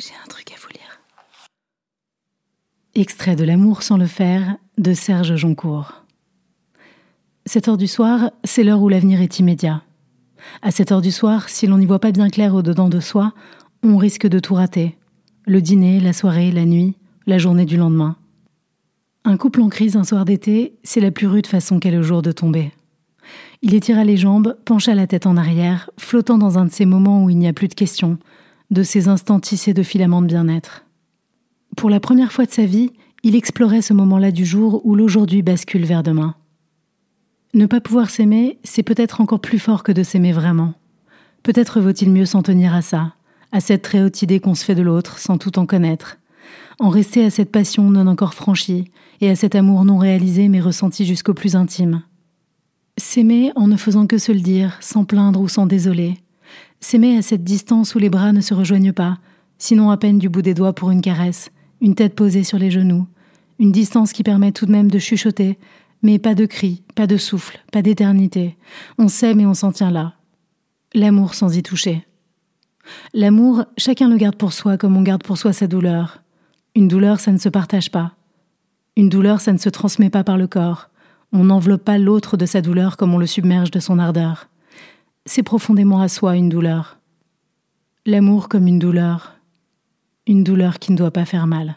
J'ai un truc à vous lire. Extrait de L'amour sans le faire de Serge Joncourt. Cette heure du soir, c'est l'heure où l'avenir est immédiat. À cette heure du soir, si l'on n'y voit pas bien clair au-dedans de soi, on risque de tout rater. Le dîner, la soirée, la nuit, la journée du lendemain. Un couple en crise un soir d'été, c'est la plus rude façon qu'est le jour de tomber. Il étira les jambes, pencha la tête en arrière, flottant dans un de ces moments où il n'y a plus de questions, de ces instants tissés de filaments de bien-être. Pour la première fois de sa vie, il explorait ce moment-là du jour où l'aujourd'hui bascule vers demain. Ne pas pouvoir s'aimer, c'est peut-être encore plus fort que de s'aimer vraiment. Peut-être vaut-il mieux s'en tenir à ça, à cette très haute idée qu'on se fait de l'autre sans tout en connaître, en rester à cette passion non encore franchie et à cet amour non réalisé mais ressenti jusqu'au plus intime. S'aimer en ne faisant que se le dire, sans plaindre ou sans désoler, S'aimer à cette distance où les bras ne se rejoignent pas, sinon à peine du bout des doigts pour une caresse, une tête posée sur les genoux, une distance qui permet tout de même de chuchoter, mais pas de cris, pas de souffle, pas d'éternité. On s'aime et on s'en tient là. L'amour sans y toucher. L'amour, chacun le garde pour soi comme on garde pour soi sa douleur. Une douleur, ça ne se partage pas. Une douleur, ça ne se transmet pas par le corps. On n'enveloppe pas l'autre de sa douleur comme on le submerge de son ardeur c'est profondément à soi une douleur. L'amour comme une douleur, une douleur qui ne doit pas faire mal.